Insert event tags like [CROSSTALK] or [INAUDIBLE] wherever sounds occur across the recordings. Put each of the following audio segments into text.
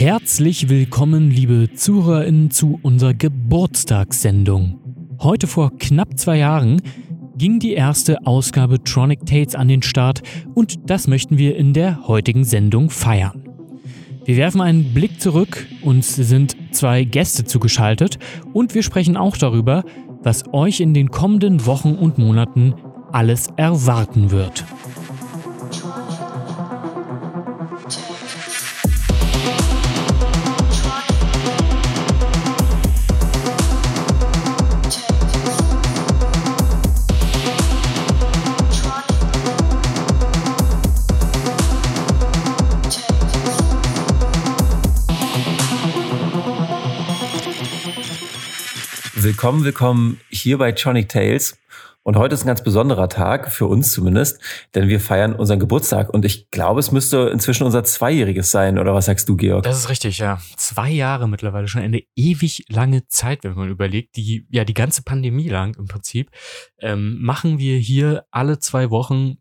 Herzlich willkommen, liebe ZuhörerInnen, zu unserer Geburtstagssendung. Heute vor knapp zwei Jahren ging die erste Ausgabe Tronic Tales an den Start und das möchten wir in der heutigen Sendung feiern. Wir werfen einen Blick zurück, uns sind zwei Gäste zugeschaltet und wir sprechen auch darüber, was euch in den kommenden Wochen und Monaten alles erwarten wird. Willkommen, willkommen hier bei Tronic Tales. Und heute ist ein ganz besonderer Tag, für uns zumindest, denn wir feiern unseren Geburtstag. Und ich glaube, es müsste inzwischen unser Zweijähriges sein, oder was sagst du, Georg? Das ist richtig, ja. Zwei Jahre mittlerweile, schon eine ewig lange Zeit, wenn man überlegt, die, ja, die ganze Pandemie lang im Prinzip, ähm, machen wir hier alle zwei Wochen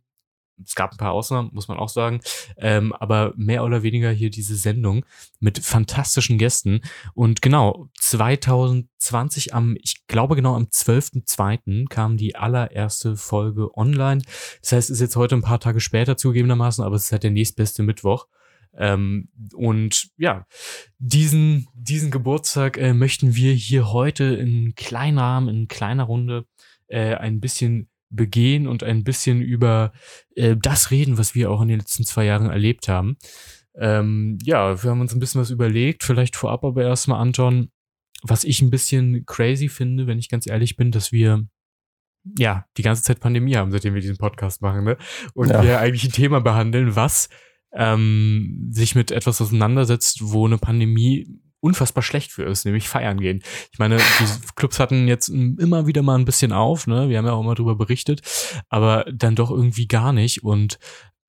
es gab ein paar Ausnahmen, muss man auch sagen, ähm, aber mehr oder weniger hier diese Sendung mit fantastischen Gästen. Und genau, 2020 am, ich glaube genau am 12.02. kam die allererste Folge online. Das heißt, es ist jetzt heute ein paar Tage später zugegebenermaßen, aber es ist halt der nächstbeste Mittwoch. Ähm, und ja, diesen, diesen Geburtstag äh, möchten wir hier heute in kleiner Rahmen, in kleiner Runde äh, ein bisschen begehen und ein bisschen über äh, das reden, was wir auch in den letzten zwei Jahren erlebt haben. Ähm, ja, wir haben uns ein bisschen was überlegt, vielleicht vorab aber erstmal, Anton, was ich ein bisschen crazy finde, wenn ich ganz ehrlich bin, dass wir ja die ganze Zeit Pandemie haben, seitdem wir diesen Podcast machen, ne? Und ja. wir eigentlich ein Thema behandeln, was ähm, sich mit etwas auseinandersetzt, wo eine Pandemie unfassbar schlecht für ist, nämlich feiern gehen. Ich meine, die Clubs hatten jetzt immer wieder mal ein bisschen auf, ne? Wir haben ja auch immer drüber berichtet, aber dann doch irgendwie gar nicht. Und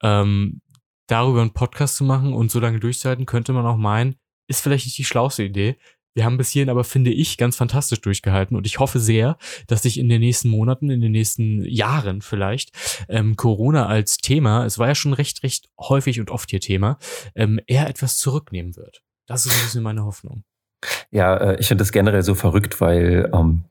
ähm, darüber einen Podcast zu machen und so lange durchzuhalten, könnte man auch meinen, ist vielleicht nicht die schlauste Idee. Wir haben bis hierhin aber, finde ich, ganz fantastisch durchgehalten und ich hoffe sehr, dass sich in den nächsten Monaten, in den nächsten Jahren vielleicht, ähm, Corona als Thema, es war ja schon recht, recht häufig und oft hier Thema, ähm, eher etwas zurücknehmen wird. Das ist ein bisschen meine Hoffnung. Ja, äh, ich finde das generell so verrückt, weil ähm,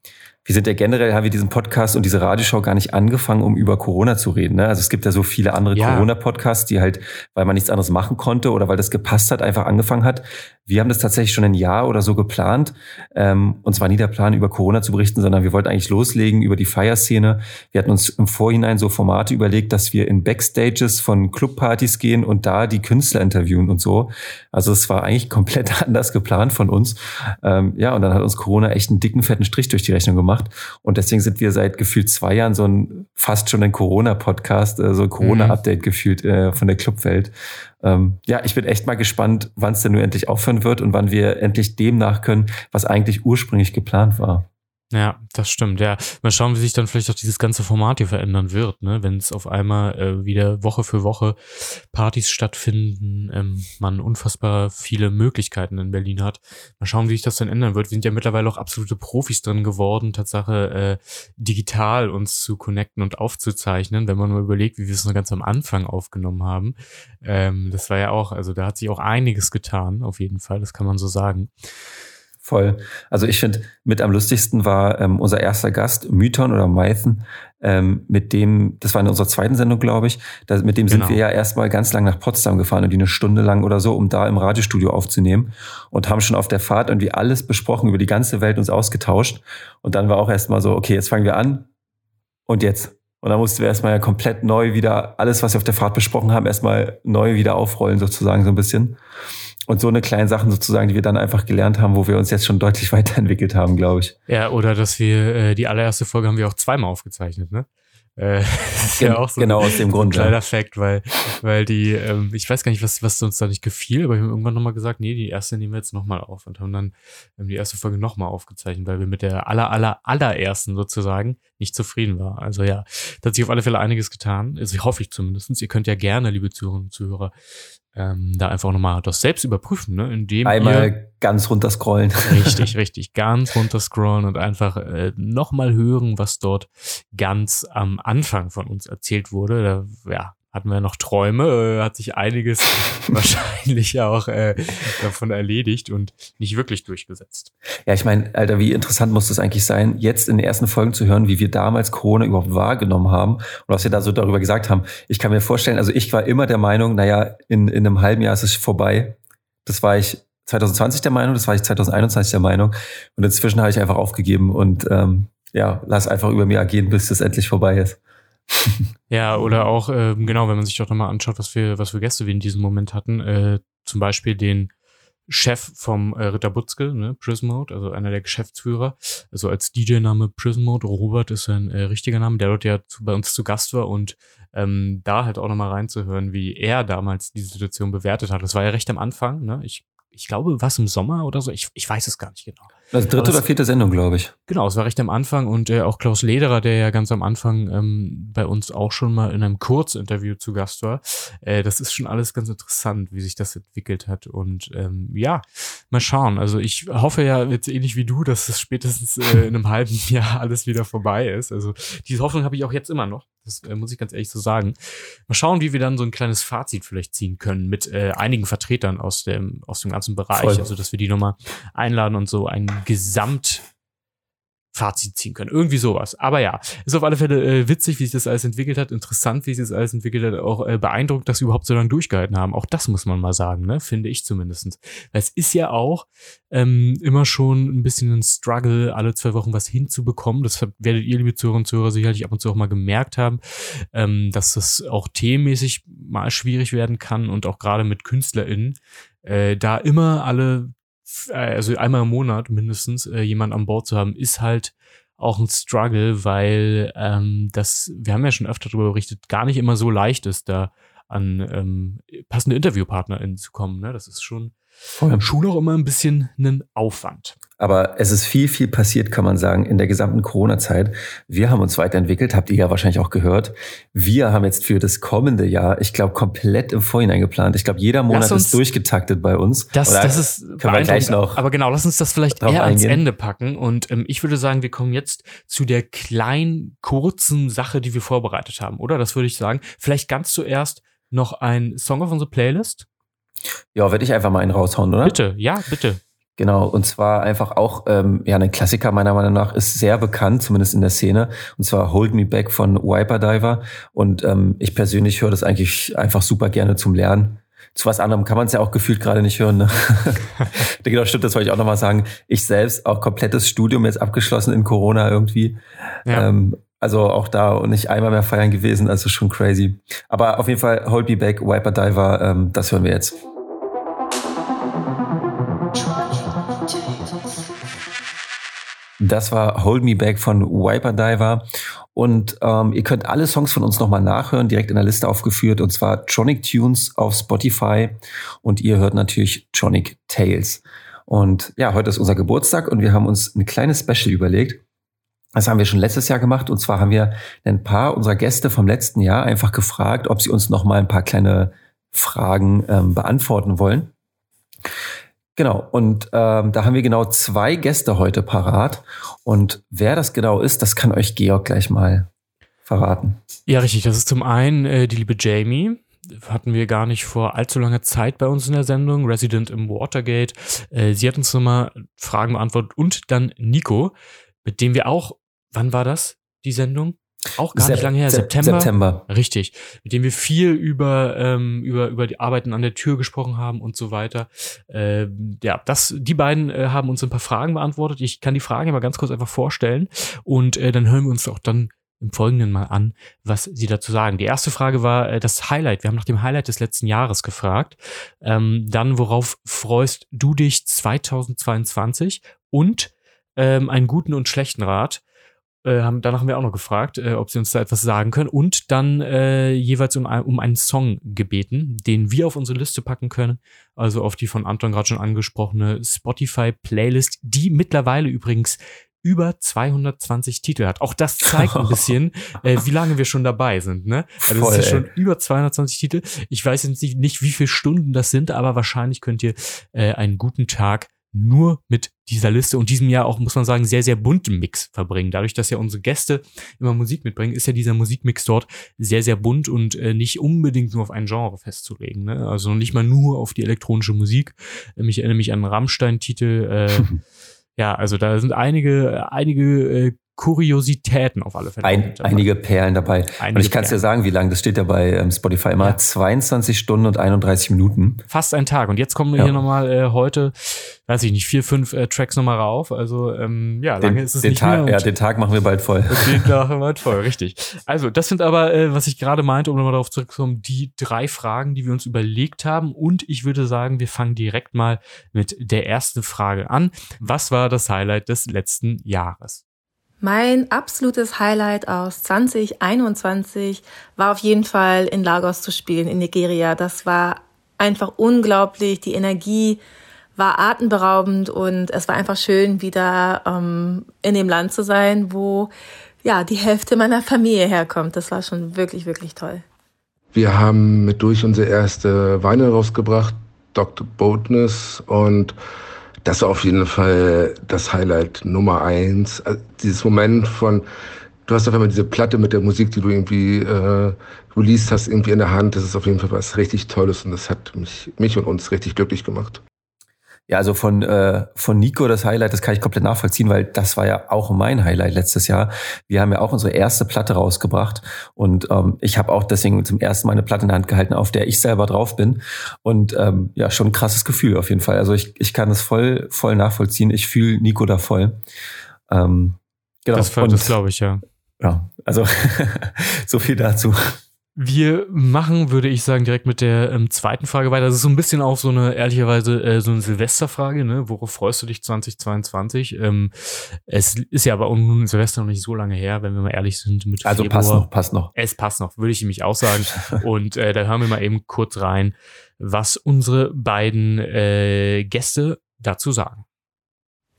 wir sind ja generell, haben wir diesen Podcast und diese Radioshow gar nicht angefangen, um über Corona zu reden. Ne? Also es gibt ja so viele andere ja. Corona-Podcasts, die halt, weil man nichts anderes machen konnte oder weil das gepasst hat, einfach angefangen hat. Wir haben das tatsächlich schon ein Jahr oder so geplant. Ähm, und zwar nie der Plan, über Corona zu berichten, sondern wir wollten eigentlich loslegen über die Feierszene. Wir hatten uns im Vorhinein so Formate überlegt, dass wir in Backstages von Clubpartys gehen und da die Künstler interviewen und so. Also es war eigentlich [LAUGHS] komplett anders geplant von uns. Ähm, ja, und dann hat uns Corona echt einen dicken, fetten Strich durch die Rechnung gemacht gemacht. Und deswegen sind wir seit gefühlt zwei Jahren so ein fast schon ein Corona-Podcast, äh, so ein Corona-Update mhm. gefühlt äh, von der Clubwelt. Ähm, ja, ich bin echt mal gespannt, wann es denn nur endlich aufhören wird und wann wir endlich dem nach können, was eigentlich ursprünglich geplant war. Ja, das stimmt. Ja, mal schauen, wie sich dann vielleicht auch dieses ganze Format hier verändern wird, ne? Wenn es auf einmal äh, wieder Woche für Woche Partys stattfinden, ähm, man unfassbar viele Möglichkeiten in Berlin hat. Mal schauen, wie sich das dann ändern wird. Wir sind ja mittlerweile auch absolute Profis drin geworden, Tatsache äh, digital uns zu connecten und aufzuzeichnen. Wenn man mal überlegt, wie wir es noch ganz am Anfang aufgenommen haben, ähm, das war ja auch, also da hat sich auch einiges getan, auf jeden Fall. Das kann man so sagen. Voll. Also ich finde, mit am lustigsten war ähm, unser erster Gast, Mython oder Mython, ähm, mit dem, das war in unserer zweiten Sendung, glaube ich, da, mit dem genau. sind wir ja erstmal ganz lang nach Potsdam gefahren und die eine Stunde lang oder so, um da im Radiostudio aufzunehmen und haben schon auf der Fahrt irgendwie alles besprochen, über die ganze Welt uns ausgetauscht. Und dann war auch erstmal so, okay, jetzt fangen wir an und jetzt. Und dann mussten wir erstmal ja komplett neu wieder alles, was wir auf der Fahrt besprochen haben, erstmal neu wieder aufrollen, sozusagen so ein bisschen. Und so eine kleine Sachen sozusagen, die wir dann einfach gelernt haben, wo wir uns jetzt schon deutlich [LAUGHS] weiterentwickelt haben, glaube ich. Ja, oder dass wir äh, die allererste Folge haben wir auch zweimal aufgezeichnet, ne? Äh, [LAUGHS] ist ja auch so genau aus dem Grund. Ein kleiner ja. Fact, weil, weil die, ähm, ich weiß gar nicht, was, was uns da nicht gefiel, aber wir haben irgendwann nochmal gesagt, nee, die erste nehmen wir jetzt nochmal auf und haben dann ähm, die erste Folge nochmal aufgezeichnet, weil wir mit der aller, aller, allerersten sozusagen nicht zufrieden waren. Also ja, da hat sich auf alle Fälle einiges getan. Also ich hoffe ich zumindestens. Ihr könnt ja gerne, liebe Zuhörerinnen und Zuhörer, ähm, da einfach nochmal das selbst überprüfen, ne? indem einmal ganz runter scrollen. [LAUGHS] Richtig, richtig, ganz runter scrollen und einfach äh, nochmal hören, was dort ganz am Anfang von uns erzählt wurde. Da, ja, hatten wir noch Träume, äh, hat sich einiges [LAUGHS] wahrscheinlich auch äh, davon erledigt und nicht wirklich durchgesetzt. Ja, ich meine, Alter, wie interessant muss das eigentlich sein, jetzt in den ersten Folgen zu hören, wie wir damals Corona überhaupt wahrgenommen haben und was wir da so darüber gesagt haben. Ich kann mir vorstellen, also ich war immer der Meinung, naja, in, in einem halben Jahr ist es vorbei. Das war ich 2020 der Meinung, das war ich 2021 der Meinung und inzwischen habe ich einfach aufgegeben und ähm, ja, lass einfach über mir agieren, bis das endlich vorbei ist. [LAUGHS] Ja, oder auch, äh, genau, wenn man sich doch nochmal anschaut, was wir, was für Gäste wir in diesem Moment hatten, äh, zum Beispiel den Chef vom äh, Ritter Butzke, ne, Prison Mode, also einer der Geschäftsführer, also als DJ-Name Prison Mode, Robert ist sein äh, richtiger Name, der dort ja zu, bei uns zu Gast war und ähm, da halt auch nochmal reinzuhören, wie er damals die Situation bewertet hat. Das war ja recht am Anfang, ne? Ich ich glaube, was im Sommer oder so, ich, ich weiß es gar nicht genau. Also dritte oder vierte Sendung, glaube ich. Genau, es war recht am Anfang und äh, auch Klaus Lederer, der ja ganz am Anfang ähm, bei uns auch schon mal in einem Kurzinterview zu Gast war. Äh, das ist schon alles ganz interessant, wie sich das entwickelt hat. Und ähm, ja, mal schauen. Also ich hoffe ja jetzt ähnlich wie du, dass es spätestens äh, in einem halben [LAUGHS] Jahr alles wieder vorbei ist. Also diese Hoffnung habe ich auch jetzt immer noch. Das äh, muss ich ganz ehrlich so sagen. Mal schauen, wie wir dann so ein kleines Fazit vielleicht ziehen können mit äh, einigen Vertretern aus dem, aus dem ganzen Bereich. Voll. Also, dass wir die nochmal einladen und so ein Gesamt Fazit ziehen können. Irgendwie sowas. Aber ja, ist auf alle Fälle äh, witzig, wie sich das alles entwickelt hat, interessant, wie sich das alles entwickelt hat, auch äh, beeindruckt, dass sie überhaupt so lange durchgehalten haben. Auch das muss man mal sagen, ne? Finde ich zumindestens. Es ist ja auch ähm, immer schon ein bisschen ein Struggle, alle zwei Wochen was hinzubekommen. Das werdet ihr, liebe Zuhörer und Zuhörer, sicherlich ab und zu auch mal gemerkt haben, ähm, dass das auch themenmäßig mal schwierig werden kann und auch gerade mit KünstlerInnen, äh, da immer alle also einmal im Monat mindestens äh, jemand an Bord zu haben, ist halt auch ein Struggle, weil ähm, das, wir haben ja schon öfter darüber berichtet, gar nicht immer so leicht ist, da an ähm, passende InterviewpartnerInnen zu kommen. Ne? Das ist schon Voll. schon auch immer ein bisschen ein Aufwand. Aber es ist viel, viel passiert, kann man sagen, in der gesamten Corona-Zeit. Wir haben uns weiterentwickelt, habt ihr ja wahrscheinlich auch gehört. Wir haben jetzt für das kommende Jahr, ich glaube, komplett im Vorhinein geplant. Ich glaube, jeder Monat uns, ist durchgetaktet bei uns. Das, das ist können wir gleich noch. Aber genau, lass uns das vielleicht eher ans Ende packen. Und ähm, ich würde sagen, wir kommen jetzt zu der kleinen, kurzen Sache, die wir vorbereitet haben, oder? Das würde ich sagen. Vielleicht ganz zuerst noch ein Song auf unsere Playlist. Ja, werde ich einfach mal einen raushauen, oder? Bitte, ja, bitte. Genau, und zwar einfach auch, ähm, ja, ein Klassiker meiner Meinung nach, ist sehr bekannt, zumindest in der Szene, und zwar Hold Me Back von Wiper Diver. Und ähm, ich persönlich höre das eigentlich einfach super gerne zum Lernen. Zu was anderem kann man es ja auch gefühlt gerade nicht hören. Ne? [LAUGHS] genau, stimmt, das wollte ich auch nochmal sagen. Ich selbst auch komplettes Studium jetzt abgeschlossen in Corona irgendwie. Ja. Ähm, also auch da nicht einmal mehr feiern gewesen, also schon crazy. Aber auf jeden Fall Hold Me Back, Wiper Diver, ähm, das hören wir jetzt. Das war Hold Me Back von Wiper Diver. Und ähm, ihr könnt alle Songs von uns nochmal nachhören, direkt in der Liste aufgeführt, und zwar Tronic Tunes auf Spotify. Und ihr hört natürlich Tronic Tales. Und ja, heute ist unser Geburtstag und wir haben uns ein kleines Special überlegt. Das haben wir schon letztes Jahr gemacht. Und zwar haben wir ein paar unserer Gäste vom letzten Jahr einfach gefragt, ob sie uns nochmal ein paar kleine Fragen ähm, beantworten wollen. Genau, und ähm, da haben wir genau zwei Gäste heute parat. Und wer das genau ist, das kann euch Georg gleich mal verraten. Ja, richtig. Das ist zum einen äh, die liebe Jamie. Hatten wir gar nicht vor allzu langer Zeit bei uns in der Sendung, Resident im Watergate. Äh, sie hat uns nochmal Fragen beantwortet und dann Nico, mit dem wir auch, wann war das, die Sendung? Auch gar Sep nicht lange her, September. September. Richtig. Mit dem wir viel über, ähm, über, über die Arbeiten an der Tür gesprochen haben und so weiter. Äh, ja, das, die beiden äh, haben uns ein paar Fragen beantwortet. Ich kann die Fragen mal ganz kurz einfach vorstellen und äh, dann hören wir uns auch dann im Folgenden mal an, was sie dazu sagen. Die erste Frage war äh, das Highlight. Wir haben nach dem Highlight des letzten Jahres gefragt. Ähm, dann, worauf freust du dich 2022? Und ähm, einen guten und schlechten Rat. Äh, haben, danach haben wir auch noch gefragt, äh, ob sie uns da etwas sagen können und dann äh, jeweils um, um einen Song gebeten, den wir auf unsere Liste packen können, also auf die von Anton gerade schon angesprochene Spotify-Playlist, die mittlerweile übrigens über 220 Titel hat. Auch das zeigt ein [LAUGHS] bisschen, äh, wie lange wir schon dabei sind. Ne? Also Voll, es ist schon über 220 Titel. Ich weiß jetzt nicht, nicht, wie viele Stunden das sind, aber wahrscheinlich könnt ihr äh, einen guten Tag nur mit dieser Liste und diesem Jahr auch, muss man sagen, sehr, sehr bunten Mix verbringen. Dadurch, dass ja unsere Gäste immer Musik mitbringen, ist ja dieser Musikmix dort sehr, sehr bunt und äh, nicht unbedingt nur auf ein Genre festzulegen. Ne? Also nicht mal nur auf die elektronische Musik. Äh, ich erinnere mich an Rammstein-Titel. Äh, [LAUGHS] ja, also da sind einige, einige äh, Kuriositäten auf alle Fälle. Ein, einige Perlen dabei. Einige und ich kann es dir sagen, wie lange, das steht ja bei ähm, Spotify immer, ja. 22 Stunden und 31 Minuten. Fast ein Tag. Und jetzt kommen wir ja. hier nochmal äh, heute, weiß ich nicht, vier, fünf äh, Tracks nochmal rauf. Also ähm, ja, lange den, ist es den nicht Tag, mehr. Ja, den Tag machen wir bald voll. Den Tag machen wir bald voll, [LAUGHS] richtig. Also das sind aber, äh, was ich gerade meinte, um nochmal darauf zurückzukommen, die drei Fragen, die wir uns überlegt haben. Und ich würde sagen, wir fangen direkt mal mit der ersten Frage an. Was war das Highlight des letzten Jahres? Mein absolutes Highlight aus 2021 war auf jeden Fall in Lagos zu spielen, in Nigeria. Das war einfach unglaublich. Die Energie war atemberaubend und es war einfach schön, wieder ähm, in dem Land zu sein, wo ja die Hälfte meiner Familie herkommt. Das war schon wirklich, wirklich toll. Wir haben mit durch unsere erste Weine rausgebracht, Dr. Boldness und das war auf jeden Fall das Highlight Nummer eins. Also dieses Moment von, du hast auf einmal diese Platte mit der Musik, die du irgendwie äh, released hast, irgendwie in der Hand. Das ist auf jeden Fall was richtig Tolles und das hat mich, mich und uns richtig glücklich gemacht. Ja, also von, äh, von Nico das Highlight, das kann ich komplett nachvollziehen, weil das war ja auch mein Highlight letztes Jahr. Wir haben ja auch unsere erste Platte rausgebracht und ähm, ich habe auch deswegen zum ersten Mal eine Platte in der Hand gehalten, auf der ich selber drauf bin. Und ähm, ja, schon ein krasses Gefühl auf jeden Fall. Also ich, ich kann das voll, voll nachvollziehen. Ich fühle Nico da voll. Ähm, genau. Das, das glaube ich, ja. Ja, also [LAUGHS] so viel dazu. Wir machen, würde ich sagen, direkt mit der ähm, zweiten Frage weiter. Das ist so ein bisschen auch so eine, ehrlicherweise, äh, so eine Silvesterfrage, ne? Worauf freust du dich 2022? Ähm, es ist ja aber nun Silvester noch nicht so lange her, wenn wir mal ehrlich sind. Mit also Februar. passt noch, passt noch. Es passt noch, würde ich nämlich auch sagen. [LAUGHS] Und äh, da hören wir mal eben kurz rein, was unsere beiden äh, Gäste dazu sagen.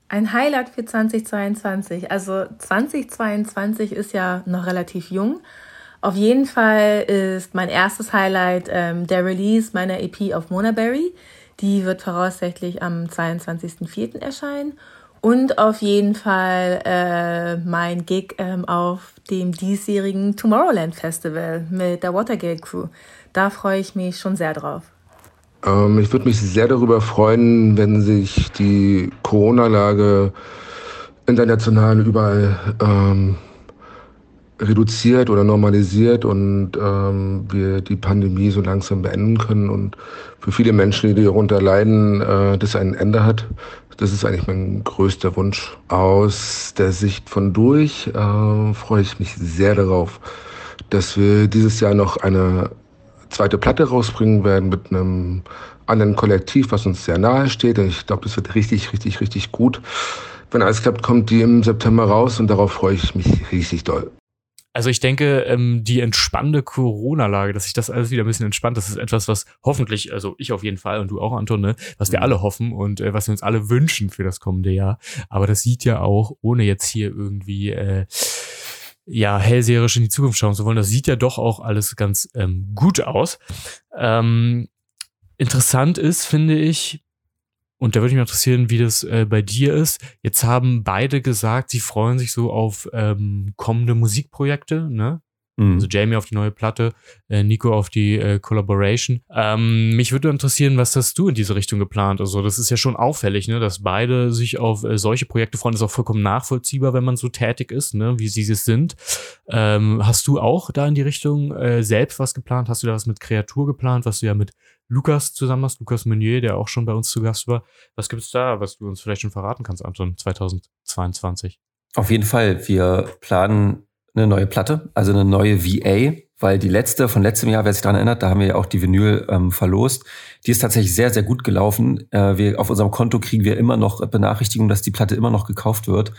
Ein Highlight für 2022. Also 2022 ist ja noch relativ jung. Auf jeden Fall ist mein erstes Highlight ähm, der Release meiner EP auf Monaberry. Die wird voraussichtlich am 22.04. erscheinen. Und auf jeden Fall äh, mein Gig ähm, auf dem diesjährigen Tomorrowland Festival mit der Watergate Crew. Da freue ich mich schon sehr drauf. Ähm, ich würde mich sehr darüber freuen, wenn sich die Corona-Lage international überall ähm, reduziert oder normalisiert und ähm, wir die Pandemie so langsam beenden können und für viele Menschen, die darunter leiden, äh, das ein Ende hat. Das ist eigentlich mein größter Wunsch. Aus der Sicht von durch äh, freue ich mich sehr darauf, dass wir dieses Jahr noch eine zweite Platte rausbringen werden mit einem anderen Kollektiv, was uns sehr nahe steht. Ich glaube, das wird richtig, richtig, richtig gut. Wenn alles klappt, kommt die im September raus und darauf freue ich mich richtig doll. Also ich denke, ähm, die entspannende Corona-Lage, dass sich das alles wieder ein bisschen entspannt, das ist etwas, was hoffentlich, also ich auf jeden Fall und du auch, Anton, ne, was wir mhm. alle hoffen und äh, was wir uns alle wünschen für das kommende Jahr. Aber das sieht ja auch, ohne jetzt hier irgendwie äh, ja hellseherisch in die Zukunft schauen zu wollen, das sieht ja doch auch alles ganz ähm, gut aus. Ähm, interessant ist, finde ich, und da würde mich mal interessieren, wie das äh, bei dir ist. Jetzt haben beide gesagt, sie freuen sich so auf ähm, kommende Musikprojekte, ne? Mhm. Also Jamie auf die neue Platte, äh, Nico auf die äh, Collaboration. Ähm, mich würde interessieren, was hast du in diese Richtung geplant? Also das ist ja schon auffällig, ne, dass beide sich auf äh, solche Projekte freuen. Das ist auch vollkommen nachvollziehbar, wenn man so tätig ist, ne, wie sie es sind. Ähm, hast du auch da in die Richtung äh, selbst was geplant? Hast du da was mit Kreatur geplant, was du ja mit Lukas zusammen hast, Lukas Meunier, der auch schon bei uns zu Gast war. Was gibt es da, was du uns vielleicht schon verraten kannst, Anton, 2022? Auf jeden Fall. Wir planen eine neue Platte, also eine neue VA, weil die letzte von letztem Jahr, wer sich daran erinnert, da haben wir ja auch die Vinyl ähm, verlost. Die ist tatsächlich sehr, sehr gut gelaufen. Äh, wir, auf unserem Konto kriegen wir immer noch Benachrichtigungen, dass die Platte immer noch gekauft wird.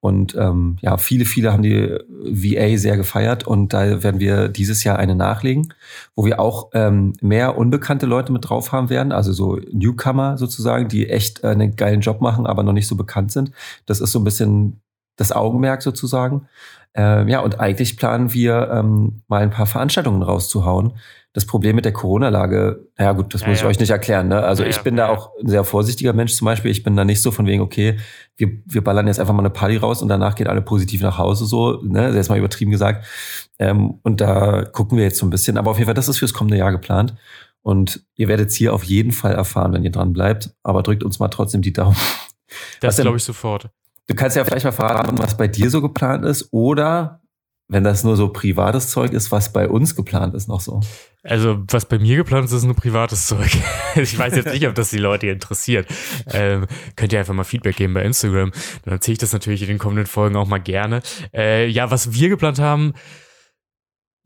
Und ähm, ja, viele, viele haben die VA sehr gefeiert und da werden wir dieses Jahr eine nachlegen, wo wir auch ähm, mehr unbekannte Leute mit drauf haben werden, also so Newcomer sozusagen, die echt äh, einen geilen Job machen, aber noch nicht so bekannt sind. Das ist so ein bisschen das Augenmerk sozusagen. Äh, ja, und eigentlich planen wir ähm, mal ein paar Veranstaltungen rauszuhauen. Das Problem mit der Corona-Lage, ja gut, das ja, muss ich euch nicht erklären. Ne? Also ja, ich bin da auch ein sehr vorsichtiger Mensch zum Beispiel. Ich bin da nicht so von wegen, okay, wir, wir ballern jetzt einfach mal eine Party raus und danach geht alle positiv nach Hause, so, ne? Jetzt mal übertrieben gesagt. Ähm, und da gucken wir jetzt so ein bisschen. Aber auf jeden Fall, das ist fürs kommende Jahr geplant. Und ihr werdet es hier auf jeden Fall erfahren, wenn ihr dran bleibt. Aber drückt uns mal trotzdem die Daumen. Das glaube ich sofort. Du kannst ja vielleicht mal verraten, was bei dir so geplant ist oder wenn das nur so privates Zeug ist, was bei uns geplant ist noch so. Also, was bei mir geplant ist, ist nur privates Zeug. [LAUGHS] ich weiß jetzt nicht, ob das die Leute interessiert. Ähm, könnt ihr einfach mal Feedback geben bei Instagram. Dann erzähle ich das natürlich in den kommenden Folgen auch mal gerne. Äh, ja, was wir geplant haben,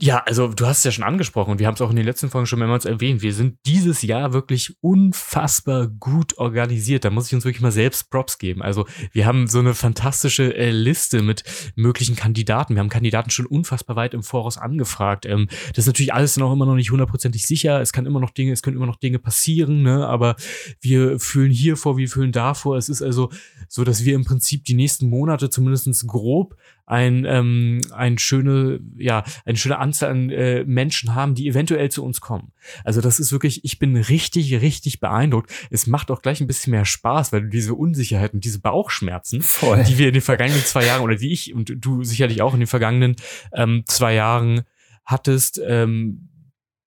ja, also du hast es ja schon angesprochen und wir haben es auch in den letzten Folgen schon mehrmals erwähnt. Wir sind dieses Jahr wirklich unfassbar gut organisiert. Da muss ich uns wirklich mal selbst Props geben. Also wir haben so eine fantastische äh, Liste mit möglichen Kandidaten. Wir haben Kandidaten schon unfassbar weit im Voraus angefragt. Ähm, das ist natürlich alles noch immer noch nicht hundertprozentig sicher. Es kann immer noch Dinge, es können immer noch Dinge passieren, ne? Aber wir fühlen hier vor, wir fühlen da vor. Es ist also so, dass wir im Prinzip die nächsten Monate zumindestens grob ein, ähm, ein schöne, ja, eine schöne Anzahl an äh, Menschen haben, die eventuell zu uns kommen. Also das ist wirklich, ich bin richtig, richtig beeindruckt. Es macht auch gleich ein bisschen mehr Spaß, weil du diese Unsicherheit und diese Bauchschmerzen, Voll. die wir in den vergangenen zwei Jahren oder die ich und du sicherlich auch in den vergangenen ähm, zwei Jahren hattest, ähm,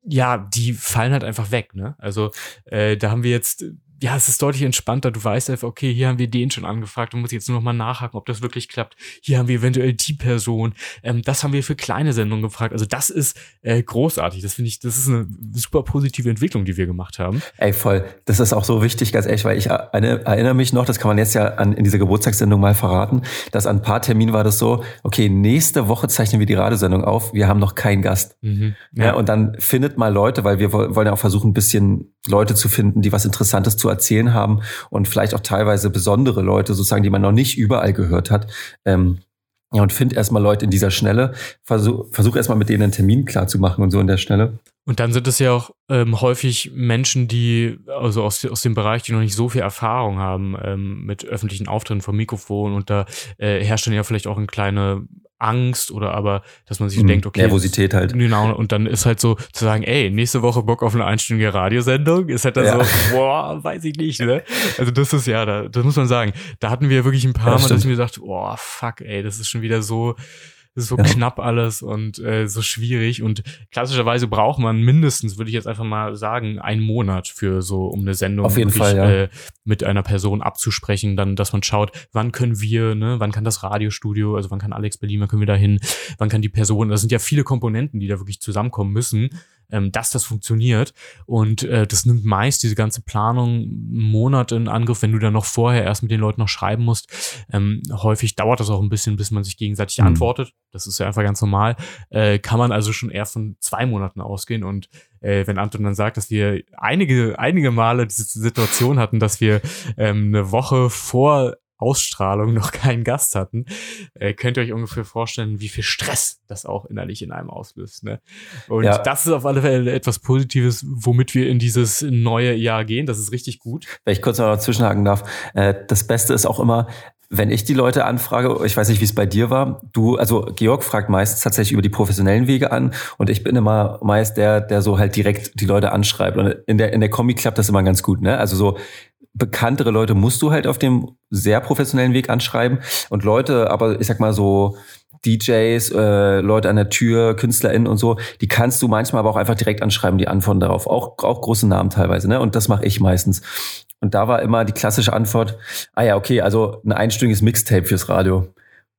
ja, die fallen halt einfach weg, ne? Also äh, da haben wir jetzt ja, es ist deutlich entspannter. Du weißt einfach, okay, hier haben wir den schon angefragt und muss jetzt nur noch mal nachhaken, ob das wirklich klappt. Hier haben wir eventuell die Person. Ähm, das haben wir für kleine Sendungen gefragt. Also das ist äh, großartig. Das finde ich, das ist eine super positive Entwicklung, die wir gemacht haben. Ey, voll. Das ist auch so wichtig, ganz ehrlich, weil ich erinnere mich noch, das kann man jetzt ja an, in dieser Geburtstagssendung mal verraten, dass an ein paar Terminen war das so, okay, nächste Woche zeichnen wir die Radiosendung auf, wir haben noch keinen Gast. Mhm, ja. ja. und dann findet mal Leute, weil wir wollen ja auch versuchen, ein bisschen Leute zu finden, die was Interessantes zu erzählen haben und vielleicht auch teilweise besondere Leute sozusagen, die man noch nicht überall gehört hat. Ähm, ja, und find erstmal Leute in dieser Schnelle, versuch, versuch erstmal mit denen einen Termin klar zu machen und so in der Schnelle. Und dann sind es ja auch ähm, häufig Menschen, die, also aus, aus dem Bereich, die noch nicht so viel Erfahrung haben ähm, mit öffentlichen Auftritten vom Mikrofon und da äh, herrscht dann ja vielleicht auch eine kleine Angst oder aber, dass man sich mhm. denkt, okay. Nervosität halt. Genau, und dann ist halt so zu sagen, ey, nächste Woche Bock auf eine einstündige Radiosendung, ist halt dann ja. so, boah, weiß ich nicht, ne? Also das ist ja, da, das muss man sagen. Da hatten wir wirklich ein paar ja, Mal, dass ich mir dachte, boah, fuck, ey, das ist schon wieder so, so ja. knapp alles und äh, so schwierig. Und klassischerweise braucht man mindestens, würde ich jetzt einfach mal sagen, einen Monat für so, um eine Sendung Auf jeden wirklich, Fall, ja. äh, mit einer Person abzusprechen, dann, dass man schaut, wann können wir, ne, wann kann das Radiostudio, also wann kann Alex Berlin, wann können wir da hin, wann kann die Person, das sind ja viele Komponenten, die da wirklich zusammenkommen müssen ähm, dass das funktioniert. Und äh, das nimmt meist diese ganze Planung Monate in Angriff, wenn du dann noch vorher erst mit den Leuten noch schreiben musst. Ähm, häufig dauert das auch ein bisschen, bis man sich gegenseitig mhm. antwortet. Das ist ja einfach ganz normal. Äh, kann man also schon eher von zwei Monaten ausgehen. Und äh, wenn Anton dann sagt, dass wir einige, einige Male diese Situation hatten, dass wir ähm, eine Woche vor Ausstrahlung noch keinen Gast hatten, äh, könnt ihr euch ungefähr vorstellen, wie viel Stress das auch innerlich in einem auslöst. Ne? Und ja. das ist auf alle Fälle etwas Positives, womit wir in dieses neue Jahr gehen. Das ist richtig gut. Wenn ich kurz noch zwischenhaken darf, äh, das Beste ist auch immer, wenn ich die Leute anfrage, ich weiß nicht, wie es bei dir war, du, also Georg fragt meistens tatsächlich über die professionellen Wege an und ich bin immer meist der, der so halt direkt die Leute anschreibt. Und in der, in der Kombi klappt das immer ganz gut, ne? Also so, bekanntere Leute musst du halt auf dem sehr professionellen Weg anschreiben und Leute, aber ich sag mal so DJs, äh, Leute an der Tür, KünstlerInnen und so, die kannst du manchmal aber auch einfach direkt anschreiben, die antworten darauf. Auch, auch große Namen teilweise, ne? Und das mache ich meistens. Und da war immer die klassische Antwort, ah ja, okay, also ein einstündiges Mixtape fürs Radio.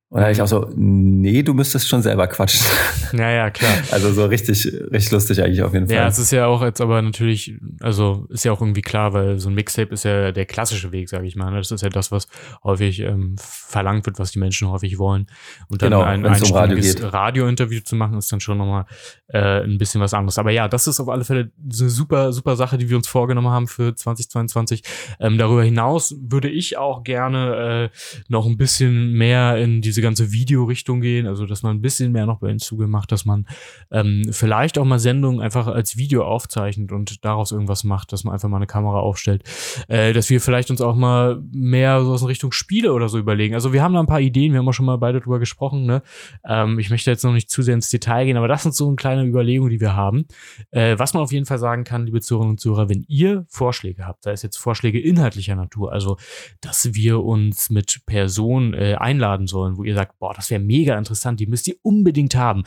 Und da ich auch so, nee, du müsstest schon selber quatschen. [LAUGHS] Ja, ja, klar. Also so richtig, richtig lustig eigentlich auf jeden Fall. Ja, es ist ja auch jetzt aber natürlich, also ist ja auch irgendwie klar, weil so ein Mixtape ist ja der klassische Weg, sage ich mal. Ne? Das ist ja das, was häufig ähm, verlangt wird, was die Menschen häufig wollen. Und dann genau, ein, ein um Radio Radiointerview zu machen, ist dann schon nochmal äh, ein bisschen was anderes. Aber ja, das ist auf alle Fälle eine super, super Sache, die wir uns vorgenommen haben für 2022. Ähm, darüber hinaus würde ich auch gerne äh, noch ein bisschen mehr in diese ganze Videorichtung gehen, also dass man ein bisschen mehr noch bei Instagram macht, dass man ähm, vielleicht auch mal Sendungen einfach als Video aufzeichnet und daraus irgendwas macht, dass man einfach mal eine Kamera aufstellt, äh, dass wir vielleicht uns auch mal mehr so aus Richtung Spiele oder so überlegen. Also wir haben da ein paar Ideen, wir haben auch schon mal beide drüber gesprochen. Ne? Ähm, ich möchte jetzt noch nicht zu sehr ins Detail gehen, aber das sind so eine kleine Überlegung, die wir haben. Äh, was man auf jeden Fall sagen kann, liebe Zuhörerinnen und Zuhörer, wenn ihr Vorschläge habt, sei es jetzt Vorschläge inhaltlicher Natur, also dass wir uns mit Personen äh, einladen sollen, wo ihr sagt, boah, das wäre mega interessant, die müsst ihr unbedingt haben.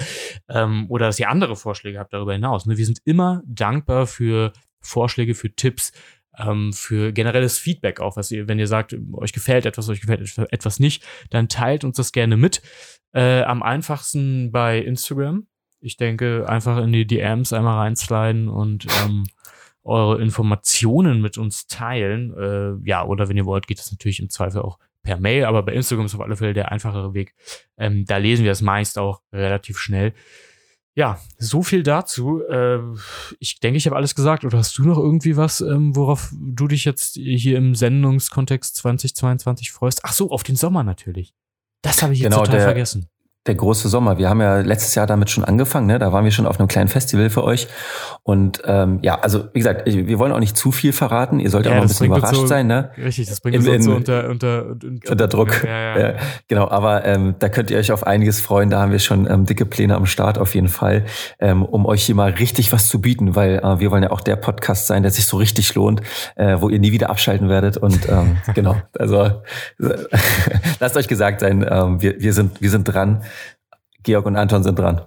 Ähm, oder dass ihr andere Vorschläge habt darüber hinaus. Ne? Wir sind immer dankbar für Vorschläge, für Tipps, ähm, für generelles Feedback auch, was ihr, wenn ihr sagt, euch gefällt etwas, euch gefällt etwas nicht, dann teilt uns das gerne mit. Äh, am einfachsten bei Instagram. Ich denke, einfach in die DMs einmal reinsliden und ähm, eure Informationen mit uns teilen. Äh, ja, oder wenn ihr wollt, geht das natürlich im Zweifel auch per Mail, aber bei Instagram ist auf alle Fälle der einfachere Weg. Ähm, da lesen wir das meist auch relativ schnell. Ja, so viel dazu. Äh, ich denke, ich habe alles gesagt. Oder hast du noch irgendwie was, ähm, worauf du dich jetzt hier im Sendungskontext 2022 freust? Ach so, auf den Sommer natürlich. Das habe ich jetzt genau, total der, vergessen der große Sommer. Wir haben ja letztes Jahr damit schon angefangen, ne? Da waren wir schon auf einem kleinen Festival für euch. Und ähm, ja, also wie gesagt, wir wollen auch nicht zu viel verraten. Ihr sollt ja, auch noch ein bisschen überrascht so, sein, ne? Richtig, das bringt uns so unter, unter, unter, unter Druck. Ja, ja. ja, genau, aber ähm, da könnt ihr euch auf einiges freuen. Da haben wir schon ähm, dicke Pläne am Start auf jeden Fall, ähm, um euch hier mal richtig was zu bieten, weil äh, wir wollen ja auch der Podcast sein, der sich so richtig lohnt, äh, wo ihr nie wieder abschalten werdet. Und ähm, [LAUGHS] genau, also [LAUGHS] lasst euch gesagt sein, ähm, wir, wir sind wir sind dran. Georg und Anton sind dran.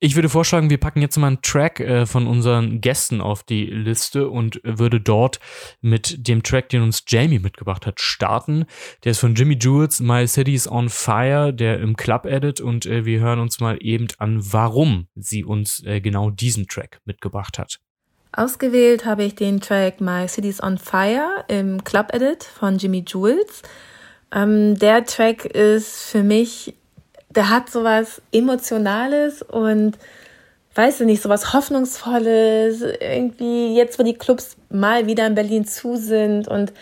Ich würde vorschlagen, wir packen jetzt mal einen Track äh, von unseren Gästen auf die Liste und würde dort mit dem Track, den uns Jamie mitgebracht hat, starten. Der ist von Jimmy Jules, My City's on Fire, der im Club edit und äh, wir hören uns mal eben an, warum sie uns äh, genau diesen Track mitgebracht hat. Ausgewählt habe ich den Track My City's on Fire im Club Edit von Jimmy Jules. Ähm, der Track ist für mich der hat sowas Emotionales und weißt du nicht, sowas Hoffnungsvolles, irgendwie jetzt, wo die Clubs mal wieder in Berlin zu sind und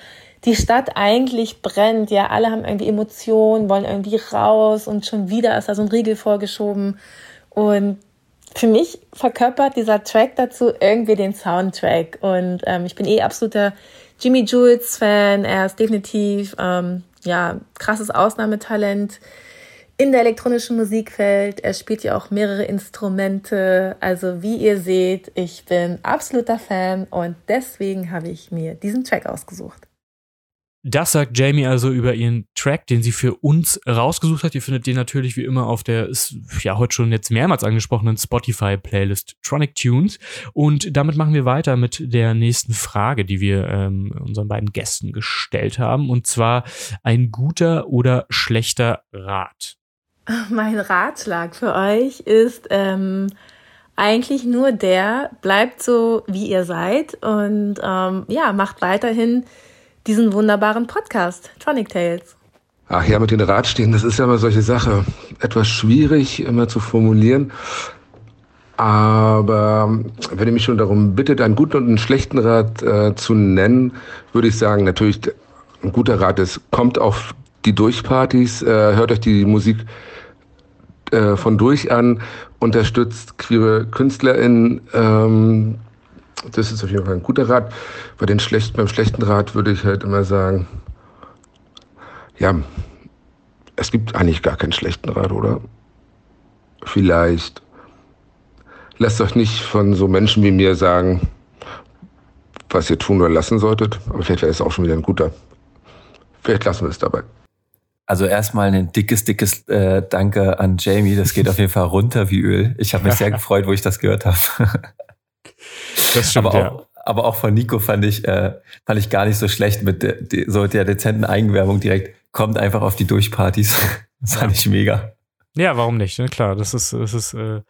die Stadt eigentlich brennt, ja, alle haben irgendwie Emotionen, wollen irgendwie raus und schon wieder ist da so ein Riegel vorgeschoben und für mich verkörpert dieser Track dazu irgendwie den Soundtrack und ähm, ich bin eh absoluter Jimmy Jules Fan, er ist definitiv, ähm, ja, krasses Ausnahmetalent, in der elektronischen Musikwelt. Er spielt ja auch mehrere Instrumente. Also wie ihr seht, ich bin absoluter Fan und deswegen habe ich mir diesen Track ausgesucht. Das sagt Jamie also über ihren Track, den sie für uns rausgesucht hat. Ihr findet den natürlich wie immer auf der, ja heute schon jetzt mehrmals angesprochenen Spotify-Playlist Tronic Tunes. Und damit machen wir weiter mit der nächsten Frage, die wir ähm, unseren beiden Gästen gestellt haben. Und zwar ein guter oder schlechter Rat. [LAUGHS] Mein Ratschlag für euch ist ähm, eigentlich nur der, bleibt so, wie ihr seid und ähm, ja, macht weiterhin diesen wunderbaren Podcast, Tronic Tales. Ach ja, mit den Ratstehen, das ist ja immer solche Sache. Etwas schwierig immer zu formulieren. Aber wenn ihr mich schon darum bittet, einen guten und einen schlechten Rat äh, zu nennen, würde ich sagen, natürlich ein guter Rat ist, kommt auf die Durchpartys, äh, hört euch die Musik äh, von durch an unterstützt queere KünstlerInnen. Ähm, das ist auf jeden Fall ein guter Rat. Bei den schlechten, beim schlechten Rat würde ich halt immer sagen, ja, es gibt eigentlich gar keinen schlechten Rat, oder? Vielleicht lasst euch nicht von so Menschen wie mir sagen, was ihr tun oder lassen solltet. Aber vielleicht wäre es auch schon wieder ein guter. Vielleicht lassen wir es dabei. Also erstmal ein dickes, dickes äh, Danke an Jamie. Das geht auf jeden Fall runter wie Öl. Ich habe mich sehr [LAUGHS] gefreut, wo ich das gehört habe. das stimmt, aber auch, ja. aber auch von Nico fand ich, äh, fand ich gar nicht so schlecht mit der, die, so der dezenten Eigenwerbung direkt. Kommt einfach auf die Durchpartys. [LAUGHS] Das fand ich mega. Ja, warum nicht? Ne? Klar, das ist, das ist äh,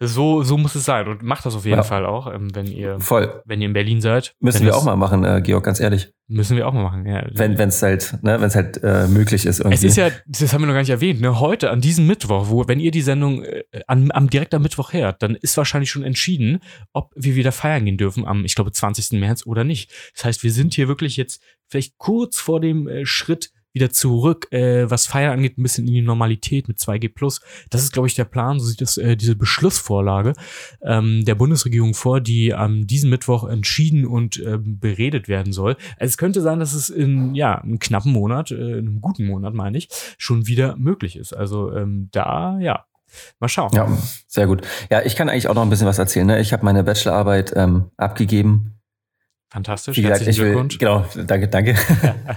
so, so muss es sein und macht das auf jeden ja. Fall auch, ähm, wenn ihr, Voll. wenn ihr in Berlin seid. Müssen wir auch mal machen, äh, Georg, ganz ehrlich. Müssen wir auch mal machen, ja. Wenn es halt, ne, wenn es halt äh, möglich ist irgendwie. Es ist ja, das haben wir noch gar nicht erwähnt, ne, heute an diesem Mittwoch, wo, wenn ihr die Sendung äh, an, am direkt am Mittwoch hört, dann ist wahrscheinlich schon entschieden, ob wir wieder feiern gehen dürfen am, ich glaube, 20. März oder nicht. Das heißt, wir sind hier wirklich jetzt vielleicht kurz vor dem äh, Schritt wieder zurück, äh, was Feiern angeht, ein bisschen in die Normalität mit 2G+. Das ist, glaube ich, der Plan. So sieht das äh, diese Beschlussvorlage ähm, der Bundesregierung vor, die am diesen Mittwoch entschieden und äh, beredet werden soll. Es könnte sein, dass es in ja einem knappen Monat, äh, in einem guten Monat meine ich, schon wieder möglich ist. Also ähm, da ja Mal schauen. Ja, sehr gut. Ja, ich kann eigentlich auch noch ein bisschen was erzählen. Ne? Ich habe meine Bachelorarbeit ähm, abgegeben Fantastisch. Wie gesagt, ich will, genau, danke, danke.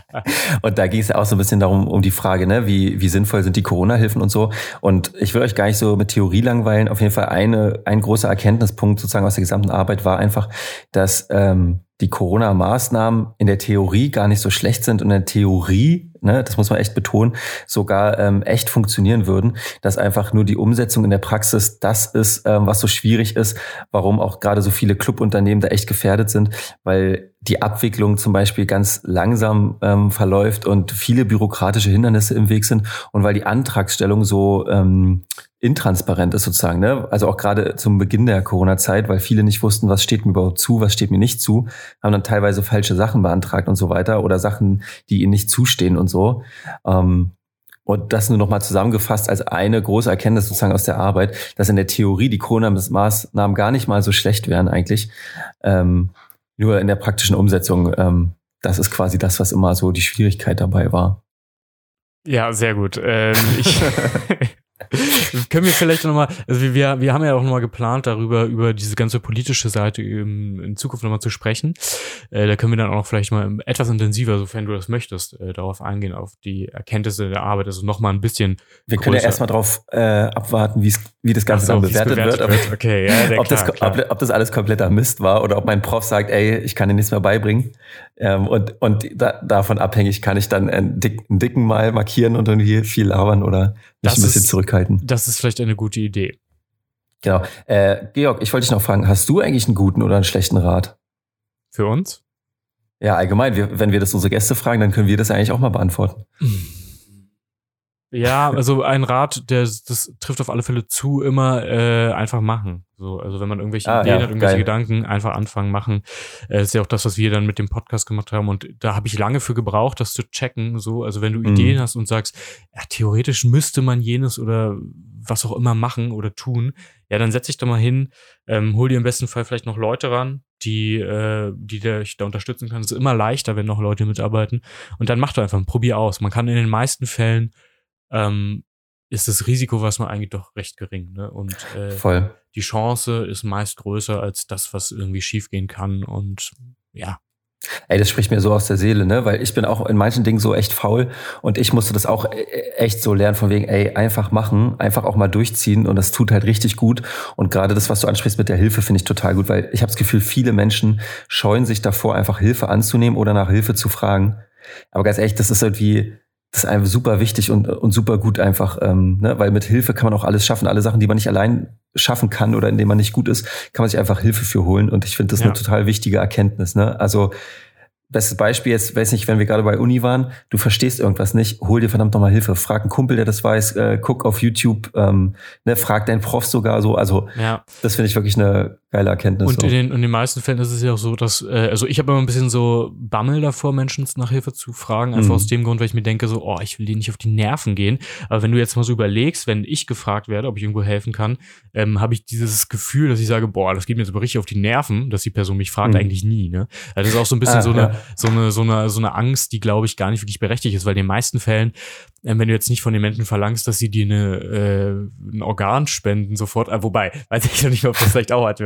[LAUGHS] und da ging es ja auch so ein bisschen darum, um die Frage, ne, wie, wie sinnvoll sind die Corona-Hilfen und so. Und ich will euch gar nicht so mit Theorie langweilen. Auf jeden Fall eine, ein großer Erkenntnispunkt sozusagen aus der gesamten Arbeit war einfach, dass ähm, die Corona-Maßnahmen in der Theorie gar nicht so schlecht sind und in der Theorie, ne, das muss man echt betonen, sogar ähm, echt funktionieren würden, dass einfach nur die Umsetzung in der Praxis das ist, ähm, was so schwierig ist, warum auch gerade so viele Clubunternehmen da echt gefährdet sind, weil die Abwicklung zum Beispiel ganz langsam ähm, verläuft und viele bürokratische Hindernisse im Weg sind und weil die Antragsstellung so ähm, intransparent ist sozusagen. Ne? Also auch gerade zum Beginn der Corona-Zeit, weil viele nicht wussten, was steht mir überhaupt zu, was steht mir nicht zu, haben dann teilweise falsche Sachen beantragt und so weiter oder Sachen, die ihnen nicht zustehen und so. Ähm, und das nur nochmal zusammengefasst als eine große Erkenntnis sozusagen aus der Arbeit, dass in der Theorie die Corona-Maßnahmen gar nicht mal so schlecht wären eigentlich. Ähm, nur in der praktischen Umsetzung, ähm, das ist quasi das, was immer so die Schwierigkeit dabei war. Ja, sehr gut. Ähm, ich, [LAUGHS] [LAUGHS] [LAUGHS] Können wir vielleicht nochmal, also wir, wir haben ja auch nochmal geplant, darüber, über diese ganze politische Seite in, in Zukunft nochmal zu sprechen. Äh, da können wir dann auch vielleicht mal etwas intensiver, sofern du das möchtest, äh, darauf eingehen, auf die Erkenntnisse der Arbeit, also nochmal ein bisschen. Wir können ja erstmal darauf äh, abwarten, wie das Ganze so, dann bewertet, bewertet wird. wird. Okay, ja, [LAUGHS] ob, klar, das, klar. Ob, ob, das alles kompletter Mist war oder ob mein Prof sagt, ey, ich kann dir nichts mehr beibringen. Ähm, und und da, davon abhängig kann ich dann einen, dick, einen dicken mal markieren und irgendwie viel labern oder mich ein bisschen ist, zurückhalten. Das ist vielleicht eine gute Idee. Genau. Äh, Georg, ich wollte dich noch fragen, hast du eigentlich einen guten oder einen schlechten Rat? Für uns? Ja, allgemein. Wir, wenn wir das unsere Gäste fragen, dann können wir das eigentlich auch mal beantworten. [CLEARS THROAT] Ja, also ein Rat, der das trifft auf alle Fälle zu, immer äh, einfach machen. So, also wenn man irgendwelche ah, Ideen ja, hat, irgendwelche geil. Gedanken, einfach anfangen, machen. Äh, ist ja auch das, was wir dann mit dem Podcast gemacht haben. Und da habe ich lange für gebraucht, das zu checken. So, also wenn du mhm. Ideen hast und sagst, ja, theoretisch müsste man jenes oder was auch immer machen oder tun, ja, dann setz dich doch mal hin, ähm, hol dir im besten Fall vielleicht noch Leute ran, die, äh, die dich da unterstützen können. Es ist immer leichter, wenn noch Leute mitarbeiten. Und dann mach doch einfach, probier aus. Man kann in den meisten Fällen ähm, ist das Risiko, was man eigentlich doch recht gering. Ne? Und äh, Voll. die Chance ist meist größer als das, was irgendwie schiefgehen kann. Und ja. Ey, das spricht mir so aus der Seele, ne? Weil ich bin auch in manchen Dingen so echt faul und ich musste das auch e-, echt so lernen, von wegen, ey, einfach machen, einfach auch mal durchziehen und das tut halt richtig gut. Und gerade das, was du ansprichst mit der Hilfe, finde ich total gut, weil ich habe das Gefühl, viele Menschen scheuen sich davor, einfach Hilfe anzunehmen oder nach Hilfe zu fragen. Aber ganz ehrlich, das ist irgendwie, das ist einfach super wichtig und, und super gut einfach, ähm, ne? weil mit Hilfe kann man auch alles schaffen. Alle Sachen, die man nicht allein schaffen kann oder in denen man nicht gut ist, kann man sich einfach Hilfe für holen. Und ich finde das ja. eine total wichtige Erkenntnis. Ne? Also bestes Beispiel jetzt, weiß nicht, wenn wir gerade bei Uni waren, du verstehst irgendwas nicht, hol dir verdammt nochmal Hilfe. Frag einen Kumpel, der das weiß, äh, guck auf YouTube, ähm, ne, frag deinen Prof sogar so. Also ja. das finde ich wirklich eine geile Erkenntnis. Und in den, in den meisten Fällen ist es ja auch so, dass, äh, also ich habe immer ein bisschen so Bammel davor, Menschen nach Hilfe zu fragen, einfach mhm. aus dem Grund, weil ich mir denke, so, oh, ich will dir nicht auf die Nerven gehen. Aber wenn du jetzt mal so überlegst, wenn ich gefragt werde, ob ich irgendwo helfen kann, ähm, habe ich dieses Gefühl, dass ich sage, boah, das geht mir jetzt aber richtig auf die Nerven, dass die Person mich fragt, mhm. eigentlich nie. Ne? Also das ist auch so ein bisschen ah, so, eine, ja. so, eine, so, eine, so eine Angst, die, glaube ich, gar nicht wirklich berechtigt ist, weil in den meisten Fällen wenn du jetzt nicht von den Menschen verlangst, dass sie dir eine, äh, ein Organ spenden sofort, äh, wobei, [LAUGHS] weiß ich noch nicht, ob das vielleicht auch hat.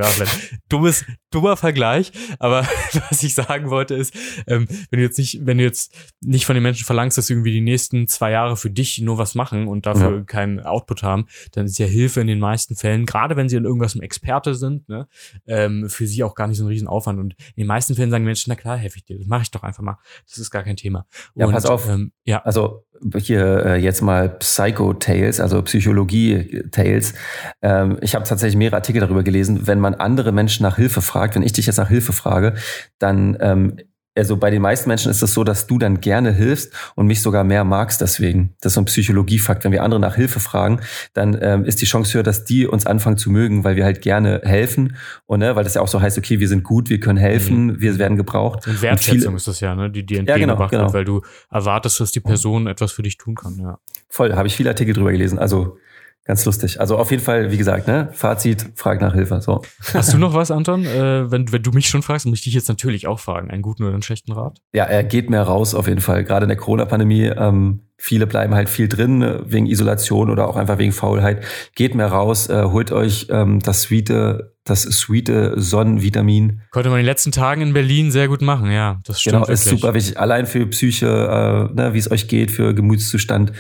Dummes, dummer Vergleich, aber [LAUGHS] was ich sagen wollte ist, ähm, wenn du jetzt nicht, wenn du jetzt nicht von den Menschen verlangst, dass sie irgendwie die nächsten zwei Jahre für dich nur was machen und dafür ja. keinen Output haben, dann ist ja Hilfe in den meisten Fällen, gerade wenn sie in irgendwas ein Experte sind, ne, ähm, für sie auch gar nicht so ein Riesenaufwand. Und in den meisten Fällen sagen die Menschen, na klar, helfe ich dir, das mache ich doch einfach mal. Das ist gar kein Thema. Ja, pass auf. Ähm, ja. Also hier äh, jetzt mal Psycho-Tales, also Psychologie-Tales. Ähm, ich habe tatsächlich mehrere Artikel darüber gelesen. Wenn man andere Menschen nach Hilfe fragt, wenn ich dich jetzt nach Hilfe frage, dann ähm, also bei den meisten Menschen ist es das so, dass du dann gerne hilfst und mich sogar mehr magst deswegen. Das ist so ein Psychologiefakt. Wenn wir andere nach Hilfe fragen, dann ähm, ist die Chance höher, dass die uns anfangen zu mögen, weil wir halt gerne helfen und ne, weil das ja auch so heißt, okay, wir sind gut, wir können helfen, mhm. wir werden gebraucht. Und Wertschätzung und viele, ist das ja, ne, die dir entgegengebracht ja, genau, genau. wird, weil du erwartest, dass die Person etwas für dich tun kann. Ja. Voll, habe ich viele Artikel drüber gelesen. Also Ganz lustig. Also auf jeden Fall, wie gesagt, ne? Fazit, frag nach Hilfe. So. Hast du [LAUGHS] noch was, Anton? Äh, wenn, wenn du mich schon fragst, muss ich dich jetzt natürlich auch fragen. Einen guten oder einen schlechten Rat? Ja, er geht mehr raus auf jeden Fall. Gerade in der Corona-Pandemie. Ähm, viele bleiben halt viel drin äh, wegen Isolation oder auch einfach wegen Faulheit. Geht mehr raus, äh, holt euch ähm, das sweete das sweete Sonnenvitamin. Konnte man in den letzten Tagen in Berlin sehr gut machen, ja. Das stimmt. Genau, ist super wichtig. Allein für Psyche, äh, ne, wie es euch geht, für Gemütszustand,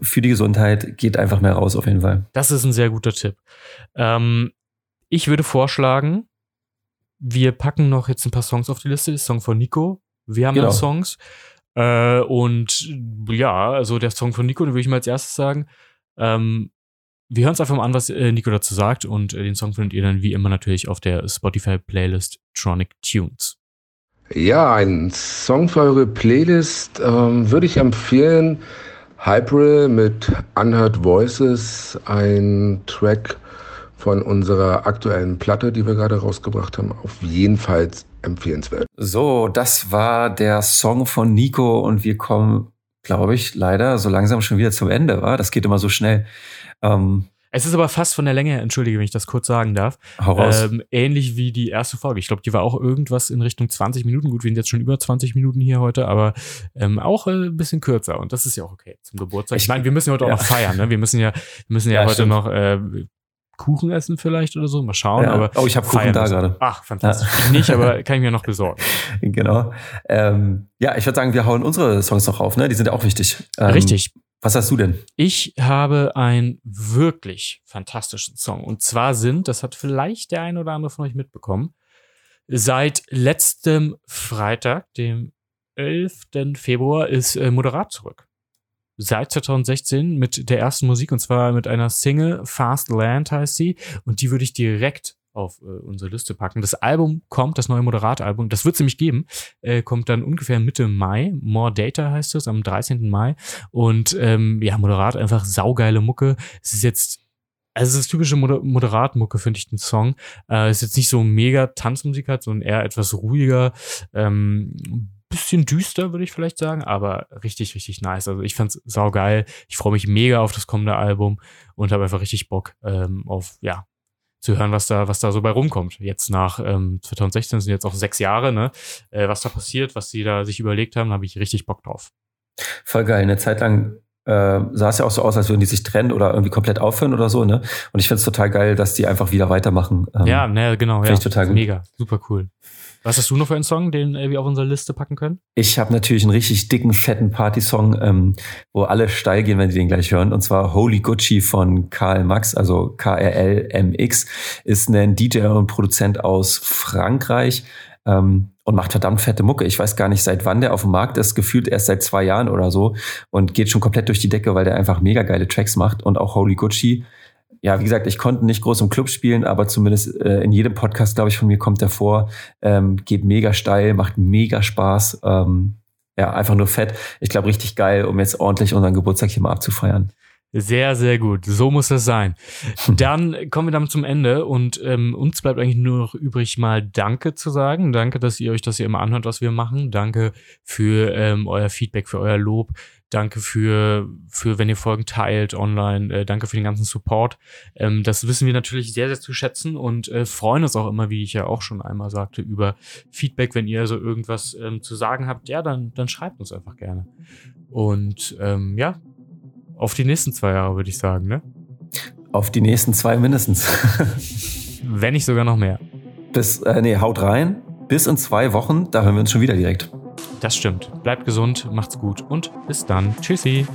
für die Gesundheit, geht einfach mehr raus auf jeden Fall. Das ist ein sehr guter Tipp. Ähm, ich würde vorschlagen, wir packen noch jetzt ein paar Songs auf die Liste. Song von Nico. Wir haben genau. Songs. Äh, und ja, also der Song von Nico, den würde ich mal als erstes sagen. Ähm, wir hören uns einfach mal an, was äh, Nico dazu sagt und äh, den Song findet ihr dann wie immer natürlich auf der Spotify-Playlist Tronic Tunes. Ja, ein Song für eure Playlist ähm, würde ich empfehlen. Hyperil mit Unheard Voices, ein Track von unserer aktuellen Platte, die wir gerade rausgebracht haben. Auf jeden Fall empfehlenswert. So, das war der Song von Nico und wir kommen, glaube ich, leider so langsam schon wieder zum Ende. Wa? Das geht immer so schnell. Ähm, es ist aber fast von der Länge, entschuldige, wenn ich das kurz sagen darf. Ähm, ähnlich wie die erste Folge. Ich glaube, die war auch irgendwas in Richtung 20 Minuten. Gut, wir sind jetzt schon über 20 Minuten hier heute, aber ähm, auch äh, ein bisschen kürzer. Und das ist ja auch okay zum Geburtstag. Ich meine, wir müssen ja heute ja. auch noch feiern. Ne? Wir müssen ja, wir müssen ja, ja heute stimmt. noch äh, Kuchen essen vielleicht oder so. Mal schauen. Ja. Aber oh, ich habe Kuchen da gerade. Ach, fantastisch. Ja. Ich nicht, aber [LAUGHS] kann ich mir noch besorgen. Genau. Ähm, ja, ich würde sagen, wir hauen unsere Songs noch auf. Ne? Die sind ja auch wichtig. Ähm, Richtig. Was hast du denn? Ich habe einen wirklich fantastischen Song. Und zwar sind, das hat vielleicht der eine oder andere von euch mitbekommen, seit letztem Freitag, dem 11. Februar, ist äh, Moderat zurück. Seit 2016 mit der ersten Musik und zwar mit einer Single, Fast Land heißt sie. Und die würde ich direkt auf äh, unsere Liste packen. Das Album kommt, das neue Moderat-Album, das wird es nämlich geben, äh, kommt dann ungefähr Mitte Mai. More Data heißt es, am 13. Mai. Und ähm, ja, Moderat einfach saugeile Mucke. Es ist jetzt also es ist typische Moder Moderat-Mucke, finde ich, den Song. Äh, ist jetzt nicht so mega Tanzmusik hat, sondern eher etwas ruhiger, ähm, bisschen düster, würde ich vielleicht sagen, aber richtig, richtig nice. Also ich fand's saugeil. Ich freue mich mega auf das kommende Album und habe einfach richtig Bock ähm, auf, ja, zu hören, was da, was da so bei rumkommt. Jetzt nach ähm, 2016 sind jetzt auch sechs Jahre, ne? Äh, was da passiert, was sie da sich überlegt haben, habe ich richtig Bock drauf. Voll geil. Eine Zeit lang äh, sah es ja auch so aus, als würden die sich trennen oder irgendwie komplett aufhören oder so, ne? Und ich finde es total geil, dass die einfach wieder weitermachen. Ähm, ja, ne, genau. Ja. Ich total gut. Mega, super cool. Was hast du noch für einen Song, den wir auf unsere Liste packen können? Ich habe natürlich einen richtig dicken, fetten Party-Song, ähm, wo alle steil gehen, wenn sie den gleich hören. Und zwar Holy Gucci von Karl Max, also K-R-L-M-X, ist ein DJ und Produzent aus Frankreich. Ähm, und macht verdammt fette Mucke. Ich weiß gar nicht, seit wann der auf dem Markt ist, gefühlt erst seit zwei Jahren oder so und geht schon komplett durch die Decke, weil der einfach mega geile Tracks macht und auch Holy Gucci ja, wie gesagt, ich konnte nicht groß im Club spielen, aber zumindest äh, in jedem Podcast, glaube ich, von mir kommt der vor. Ähm, geht mega steil, macht mega Spaß. Ähm, ja, einfach nur fett. Ich glaube, richtig geil, um jetzt ordentlich unseren Geburtstag hier mal abzufeiern. Sehr, sehr gut. So muss es sein. [LAUGHS] Dann kommen wir damit zum Ende und ähm, uns bleibt eigentlich nur noch übrig, mal Danke zu sagen. Danke, dass ihr euch das hier immer anhört, was wir machen. Danke für ähm, euer Feedback, für euer Lob. Danke für, für wenn ihr Folgen teilt online. Äh, danke für den ganzen Support. Ähm, das wissen wir natürlich sehr, sehr zu schätzen und äh, freuen uns auch immer, wie ich ja auch schon einmal sagte, über Feedback. Wenn ihr so irgendwas ähm, zu sagen habt, ja, dann, dann schreibt uns einfach gerne. Und ähm, ja, auf die nächsten zwei Jahre, würde ich sagen, ne? Auf die nächsten zwei mindestens. [LAUGHS] Wenn nicht sogar noch mehr. Bis, äh, nee, haut rein. Bis in zwei Wochen, da hören wir uns schon wieder direkt. Das stimmt. Bleibt gesund, macht's gut und bis dann. Tschüssi.